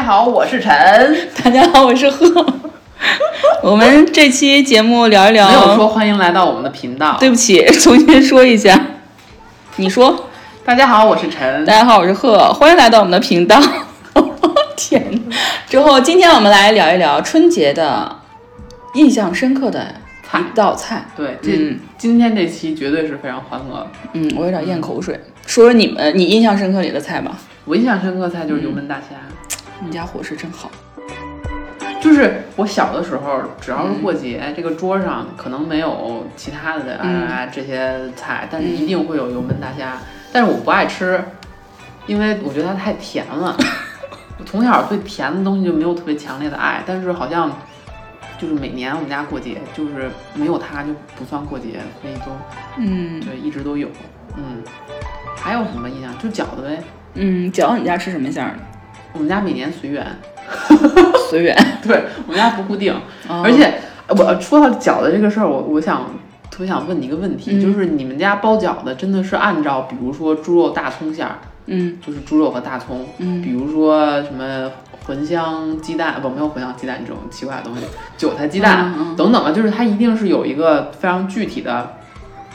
家好，我是陈。大家好，我是贺。我们这期节目聊一聊，没有说欢迎来到我们的频道。对不起，重新说一下。你说，大家好，我是陈。大家好，我是贺，欢迎来到我们的频道。天，之后今天我们来聊一聊春节的印象深刻的一道菜。对，这今天这期绝对是非常欢乐。嗯，我有点咽口水。说说你们你印象深刻里的菜吧。我印象深刻菜就是油焖大虾。你家伙食真好。就是我小的时候，只要是过节，这个桌上可能没有其他的啊这些菜，但是一定会有油焖大虾。但是我不爱吃，因为我觉得它太甜了。我从小对甜的东西就没有特别强烈的爱，但是好像就是每年我们家过节，就是没有它就不算过节，所以都嗯，对，一直都有。嗯，还有什么印象？就饺子呗。嗯，饺子你家吃什么馅儿的？我们家每年随缘。随缘，对我们家不固定，而且我说到饺子这个事儿，我我想特别想问你一个问题，就是你们家包饺子真的是按照比如说猪肉大葱馅儿，嗯，就是猪肉和大葱，嗯，比如说什么茴香鸡蛋，不没有茴香鸡蛋这种奇怪的东西，韭菜鸡蛋等等吧，就是它一定是有一个非常具体的，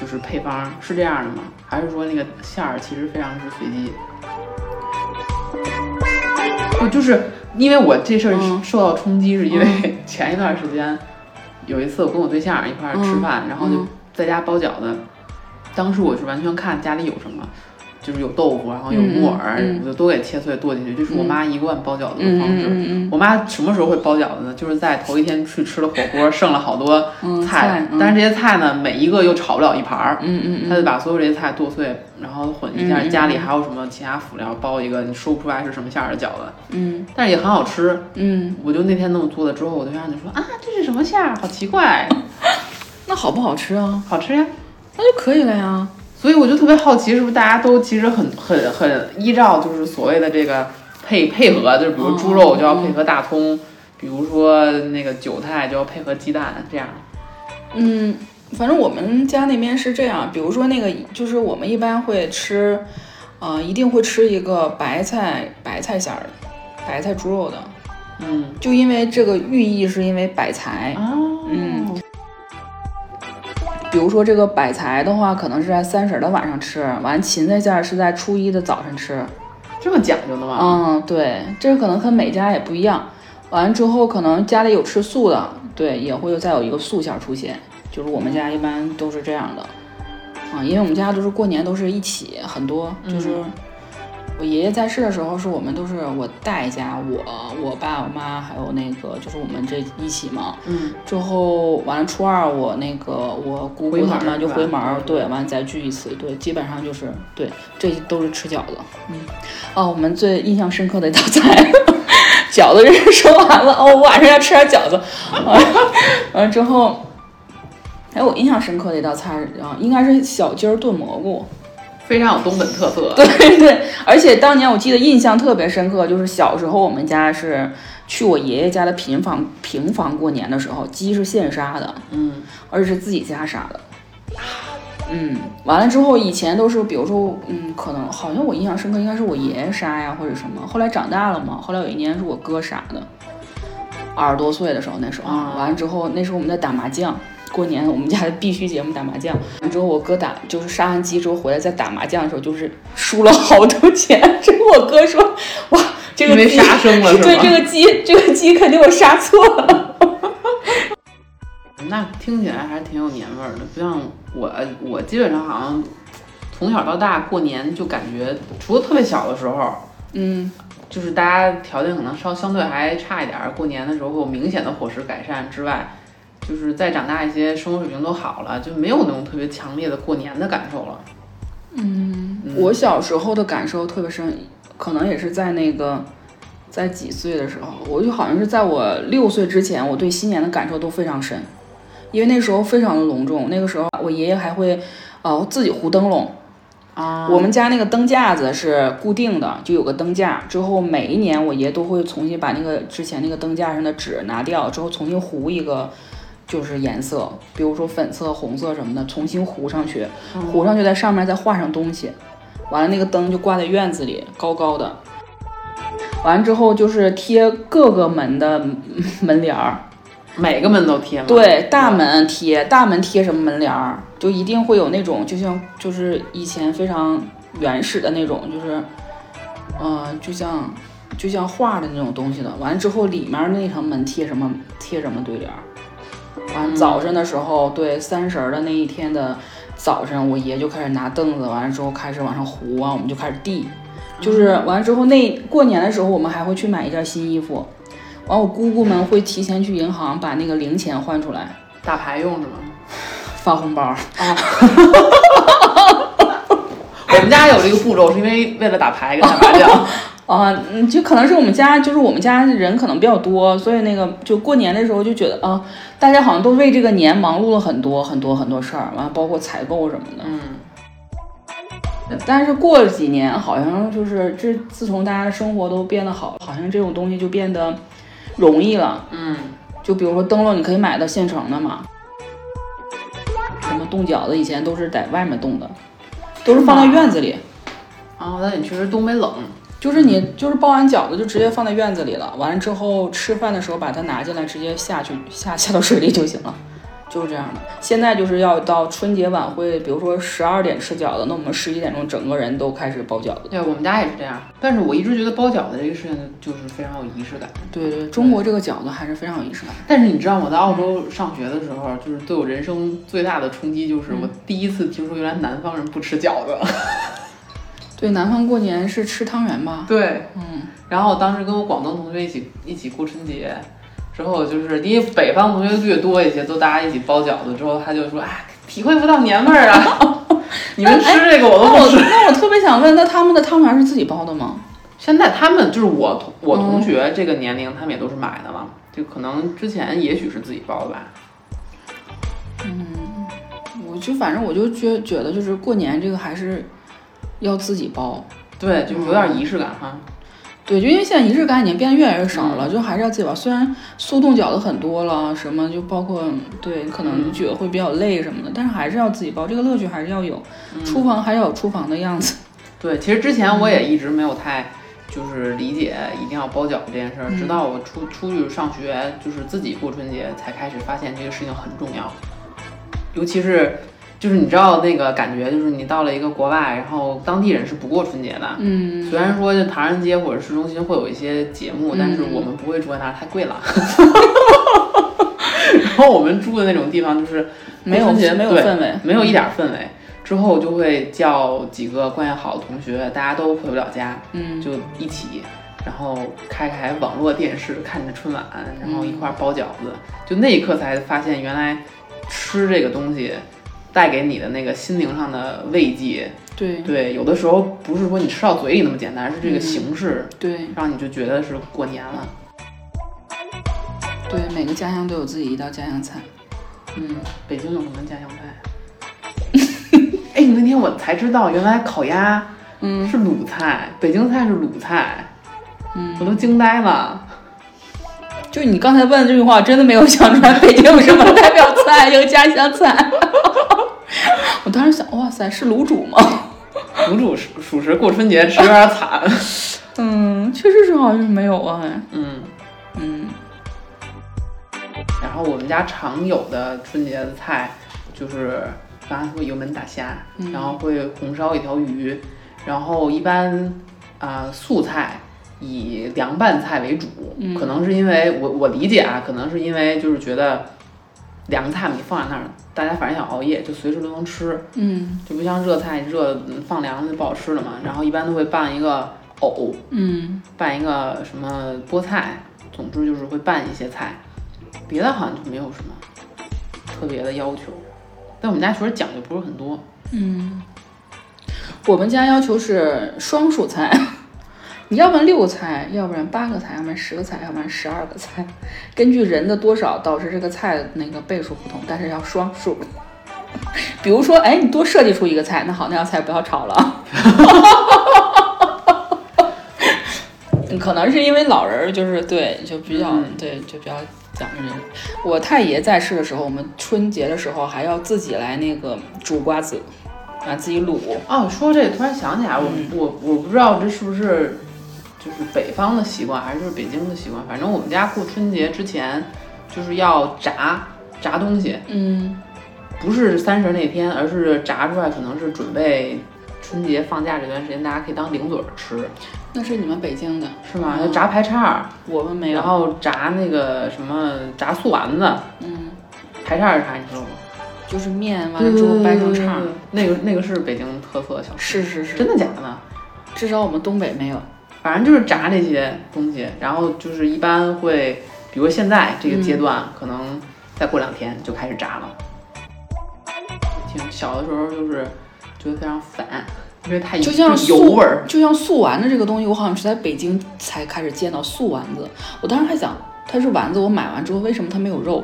就是配方是这样的吗？还是说那个馅儿其实非常之随机？不就是。因为我这事儿受到冲击，是因为 前一段时间有一次我跟我对象一块儿吃饭，然后就在家包饺子。当时我是完全看家里有什么。就是有豆腐，然后有木耳，我就都给切碎剁进去。这是我妈一贯包饺子的方式。我妈什么时候会包饺子呢？就是在头一天去吃了火锅，剩了好多菜，但是这些菜呢，每一个又炒不了一盘儿。嗯嗯她就把所有这些菜剁碎，然后混一下，家里还有什么其他辅料，包一个你说不出来是什么馅儿的饺子。嗯，但是也很好吃。嗯，我就那天那么做了之后，我对象就说啊，这是什么馅儿？好奇怪。那好不好吃啊？好吃呀，那就可以了呀。所以我就特别好奇，是不是大家都其实很很很依照就是所谓的这个配配合，就是比如猪肉就要配合大葱，比如说那个韭菜就要配合鸡蛋这样。嗯，反正我们家那边是这样，比如说那个就是我们一般会吃，呃，一定会吃一个白菜白菜馅儿的，白菜猪肉的。嗯，就因为这个寓意是因为百财。嗯。比如说这个百财的话，可能是在三十的晚上吃，完芹菜馅儿是在初一的早晨吃，这么讲究的吗？嗯，对，这可能和每家也不一样。完之后，可能家里有吃素的，对，也会再有一个素馅儿出现。就是我们家一般都是这样的，啊，因为我们家都是过年都是一起，很多就是。我爷爷在世的时候，是我们都是我戴家，我我爸我妈还有那个就是我们这一起嘛。嗯。之后完了初二，我那个我姑姑他们就回门儿，对，完了再聚一次，对，基本上就是对，这都是吃饺子。嗯。哦，我们最印象深刻的一道菜，饺子人说完了，哦，我晚上要吃点饺子。完了之后，哎，我印象深刻的一道菜啊，应该是小鸡儿炖蘑菇。非常有东北特色，对对，而且当年我记得印象特别深刻，就是小时候我们家是去我爷爷家的平房平房过年的时候，鸡是现杀的，嗯，而且是自己家杀的，嗯，完了之后以前都是比如说，嗯，可能好像我印象深刻应该是我爷爷杀呀或者什么，后来长大了嘛，后来有一年是我哥杀的，二十多岁的时候那时候，完了之后那时候我们在打麻将。过年我们家的必须节目打麻将，完之后我哥打就是杀完鸡之后回来再打麻将的时候就是输了好多钱。之后我哥说：“哇，这个鸡杀生了？对，这个鸡这个鸡肯定我杀错了。”那听起来还是挺有年味儿的，不像我，我基本上好像从小到大过年就感觉，除了特别小的时候，嗯，就是大家条件可能稍相对还差一点，过年的时候有明显的伙食改善之外。就是再长大一些，生活水平都好了，就没有那种特别强烈的过年的感受了。嗯，我小时候的感受特别深，可能也是在那个在几岁的时候，我就好像是在我六岁之前，我对新年的感受都非常深，因为那时候非常的隆重。那个时候我爷爷还会呃自己糊灯笼啊，我们家那个灯架子是固定的，就有个灯架。之后每一年我爷都会重新把那个之前那个灯架上的纸拿掉，之后重新糊一个。就是颜色，比如说粉色、红色什么的，重新糊上去，糊上去在上面再画上东西，完了那个灯就挂在院子里，高高的。完了之后就是贴各个门的门帘儿，每个门都贴吗？对，大门贴大门贴什么门帘儿，就一定会有那种就像就是以前非常原始的那种，就是呃，就像就像画的那种东西的。完了之后里面那层门贴什么贴什么对联儿。完早上的时候，对三十儿的那一天的早上，我爷就开始拿凳子，完了之后开始往上糊啊，我们就开始递。就是完了之后，那过年的时候，我们还会去买一件新衣服。完，我姑姑们会提前去银行把那个零钱换出来，打牌用是吗？发红包啊。我们家有这个步骤，是因为为了打牌跟打麻将。啊，嗯，就可能是我们家，就是我们家人可能比较多，所以那个就过年的时候就觉得啊，大家好像都为这个年忙碌了很多很多很多事儿，完了包括采购什么的。嗯。但是过了几年，好像就是这自从大家的生活都变得好，好像这种东西就变得容易了。嗯。就比如说灯笼，你可以买到现成的嘛。什么冻饺子，以前都是在外面冻的，都是放在院子里。啊，那你确实东北冷。就是你就是包完饺子就直接放在院子里了，完了之后吃饭的时候把它拿进来，直接下去下下到水里就行了，就是这样的。现在就是要到春节晚会，比如说十二点吃饺子，那我们十一点钟整个人都开始包饺子。对，我们家也是这样。但是我一直觉得包饺子这个事情就是非常有仪式感。对对，中国这个饺子还是非常有仪式感。但是你知道我在澳洲上学的时候，就是对我人生最大的冲击就是我第一次听说原来南方人不吃饺子。对，南方过年是吃汤圆吧？对，嗯，然后我当时跟我广东同学一起一起过春节，之后就是因为北方同学略多一些，都大家一起包饺子，之后他就说，哎，体会不到年味儿啊！你们吃这个我都不吃。那我特别想问，那他们的汤圆是自己包的吗？现在他们就是我同我同学这个年龄，他们也都是买的嘛，就可能之前也许是自己包的吧。嗯，我就反正我就觉觉得就是过年这个还是。要自己包，对，就有点仪式感哈。对，就因为现在仪式感已经变得越来越少了，就还是要自己包。虽然速冻饺子很多了，什么就包括对，可能觉得会比较累什么的，但是还是要自己包，这个乐趣还是要有。厨房还要有厨房的样子。对，其实之前我也一直没有太就是理解一定要包饺子这件事儿，直到我出出去上学，就是自己过春节，才开始发现这个事情很重要，尤其是。就是你知道那个感觉，就是你到了一个国外，然后当地人是不过春节的。嗯，虽然说就唐人街或者市中心会有一些节目，但是我们不会住在那儿，太贵了。然后我们住的那种地方就是没有没有氛围，没有一点氛围。之后就会叫几个关系好的同学，大家都回不了家，嗯，就一起，然后开开网络电视，看着春晚，然后一块包饺子。就那一刻才发现，原来吃这个东西。带给你的那个心灵上的慰藉，对对，有的时候不是说你吃到嘴里那么简单，是这个形式，对，让你就觉得是过年了。对，每个家乡都有自己一道家乡菜。嗯，北京有什么家乡菜？哎，那天我才知道，原来烤鸭，嗯，是鲁菜，北京菜是鲁菜，嗯，我都惊呆了。就你刚才问的这句话，我真的没有想出来北京有什么代表菜，有家乡菜。我当时想，哇塞，是卤煮吗？卤煮属属实过春节吃有点惨。嗯，确实是好像是没有啊。嗯嗯。然后我们家常有的春节的菜就是刚才说油焖大虾，然后会红烧一条鱼，然后一般啊素菜以凉拌菜为主。可能是因为我我理解啊，可能是因为就是觉得凉菜你放在那儿。大家反正想熬夜，就随时都能吃，嗯，就不像热菜热放凉就不好吃了嘛。然后一般都会拌一个藕，嗯，拌一个什么菠菜，总之就是会拌一些菜，别的好像就没有什么特别的要求。但我们家确实讲究不是很多，嗯，我们家要求是双数菜。你要不然六个菜，要不然八个菜，要不然十个菜，要不然十二个菜，根据人的多少导致这个菜那个倍数不同，但是要双数。比如说，哎，你多设计出一个菜，那好，那道菜不要炒了。可能是因为老人就是对，就比较对，就比较讲究这个。我太爷在世的时候，我们春节的时候还要自己来那个煮瓜子，啊，自己卤。哦，说这个突然想起来，我我我不知道这是不是。就是北方的习惯还是就是北京的习惯。反正我们家过春节之前就是要炸炸东西，嗯，不是三十那天，而是炸出来可能是准备春节放假这段时间大家可以当零嘴儿吃，那是你们北京的，是吗？嗯炸排叉儿，我们没有然。后炸那个什么炸素丸子，嗯，排叉是啥你知道吗？就是面完了之后掰成叉儿。那个那个是北京特色小吃，是是是，真的假的？至少我们东北没有。反正就是炸这些东西，然后就是一般会，比如现在这个阶段，可能再过两天就开始炸了。挺小的时候就是觉得非常烦，因为太就像油素味儿。就像素丸子这个东西，我好像是在北京才开始见到素丸子。我当时还想，它是丸子，我买完之后为什么它没有肉？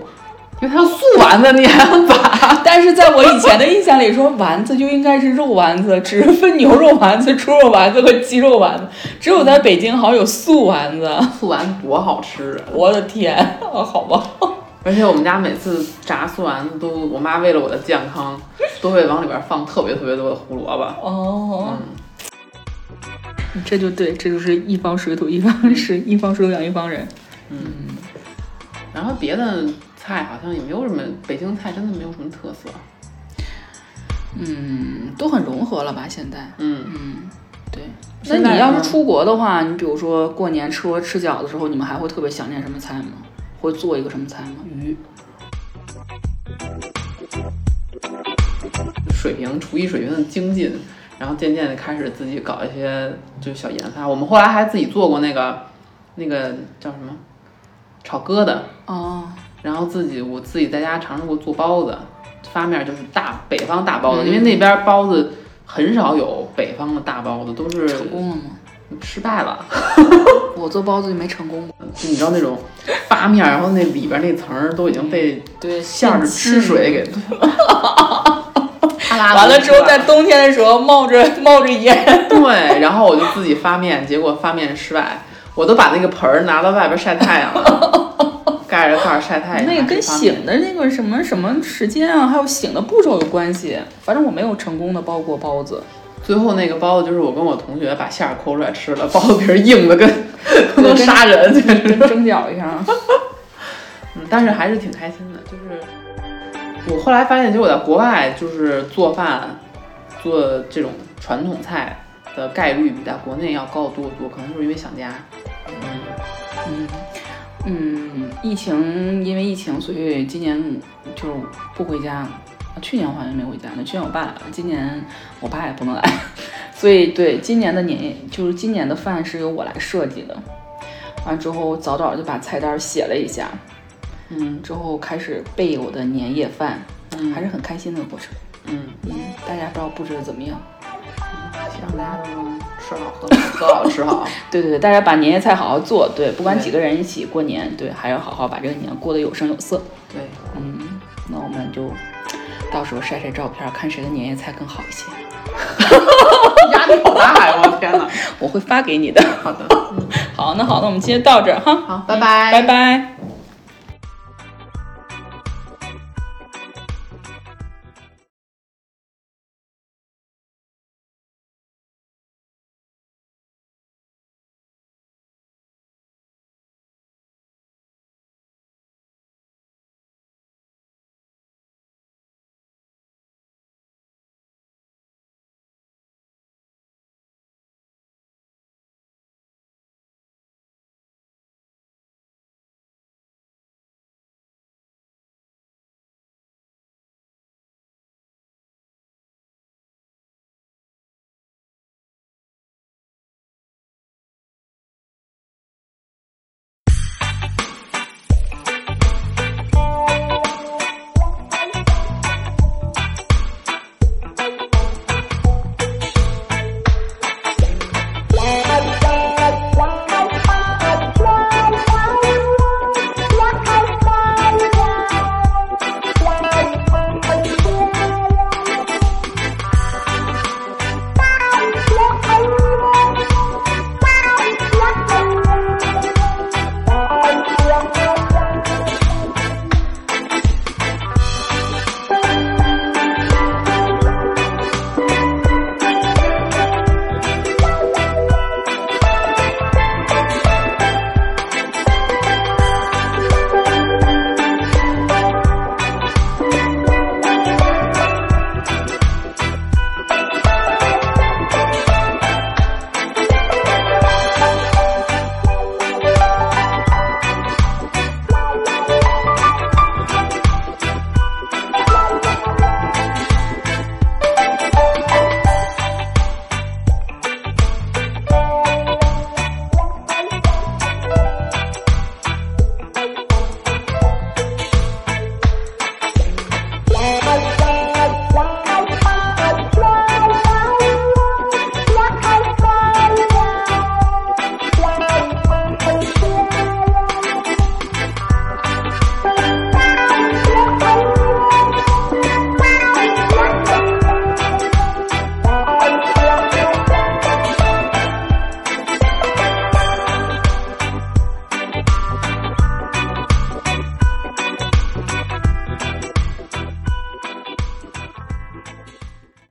因为它要素丸子，你还要炸？但是在我以前的印象里，说丸子就应该是肉丸子，只是分牛肉丸子、猪肉丸子和鸡肉丸子。只有在北京好像有素丸子。素丸子多好吃啊！我的天，啊，好吧。而且我们家每次炸素丸子都，我妈为了我的健康，都会往里边放特别特别多的胡萝卜。哦，嗯，这就对，这就是一方水土一方食，一方水土养一方人。嗯然后别的菜好像也没有什么，北京菜真的没有什么特色。嗯，都很融合了吧？现在。嗯，嗯，对。那你要是嗯出国的话，你比如说过年吃吃饺子的时候，你们还会特别想念什么菜吗？会做一个什么菜吗？鱼。水平厨艺水平的精进，然后渐渐的开始自己搞一些就是小研发。我们后来还自己做过那个那个叫什么炒疙瘩，哦，然后自己我自己在家尝试过做包子，发面就是大北方大包子，嗯因为那边包子很少有北方的大包子，都是成功了吗？失败了。我做包子就没成功过。就你知道那种发面，然后那里边那层儿都已经被对，馅儿的汁水给啪啦 完了之后，在冬天的时候冒着冒着烟。对，然后我就自己发面，结果发面失败，我都把那个盆儿拿到外边晒太阳了，盖着盖儿晒太阳。那个跟醒的那个什么什么时间啊，还有醒的步骤有关系。反正我没有成功的包过包子，最后那个包子就是我跟我同学把馅儿抠出来吃了，包子皮儿硬的跟能 杀人，简直。跟蒸饺一样。嗯，但是还是挺开心的。就是我后来发现，其实我在国外就是做饭，做这种传统菜的概率比在国内要高得多得多，可能就是因为想家。嗯嗯，疫情因为疫情，所以今年就不回家。去年我好像没回家呢，去年我爸来了，今年我爸也不能来，所以对今年的年夜就是今年的饭是由我来设计的。完之后早早就把菜单写了一下，嗯之后开始备我的年夜饭，嗯还是很开心的过程。嗯，嗯，大家不知道布置的怎么样？希望大家都能吃好喝好喝好吃好。对对对，大家把年夜菜好好做，对，不管几个人一起过年，对，还要好好把这个年过得有声有色。对，嗯，那我们就到时候晒晒照片，看谁的年夜菜更好一些，压力好大呀！我天哪。我会发给你的。好的，好，那好，那我们今天到这儿哈，好，拜拜，拜拜。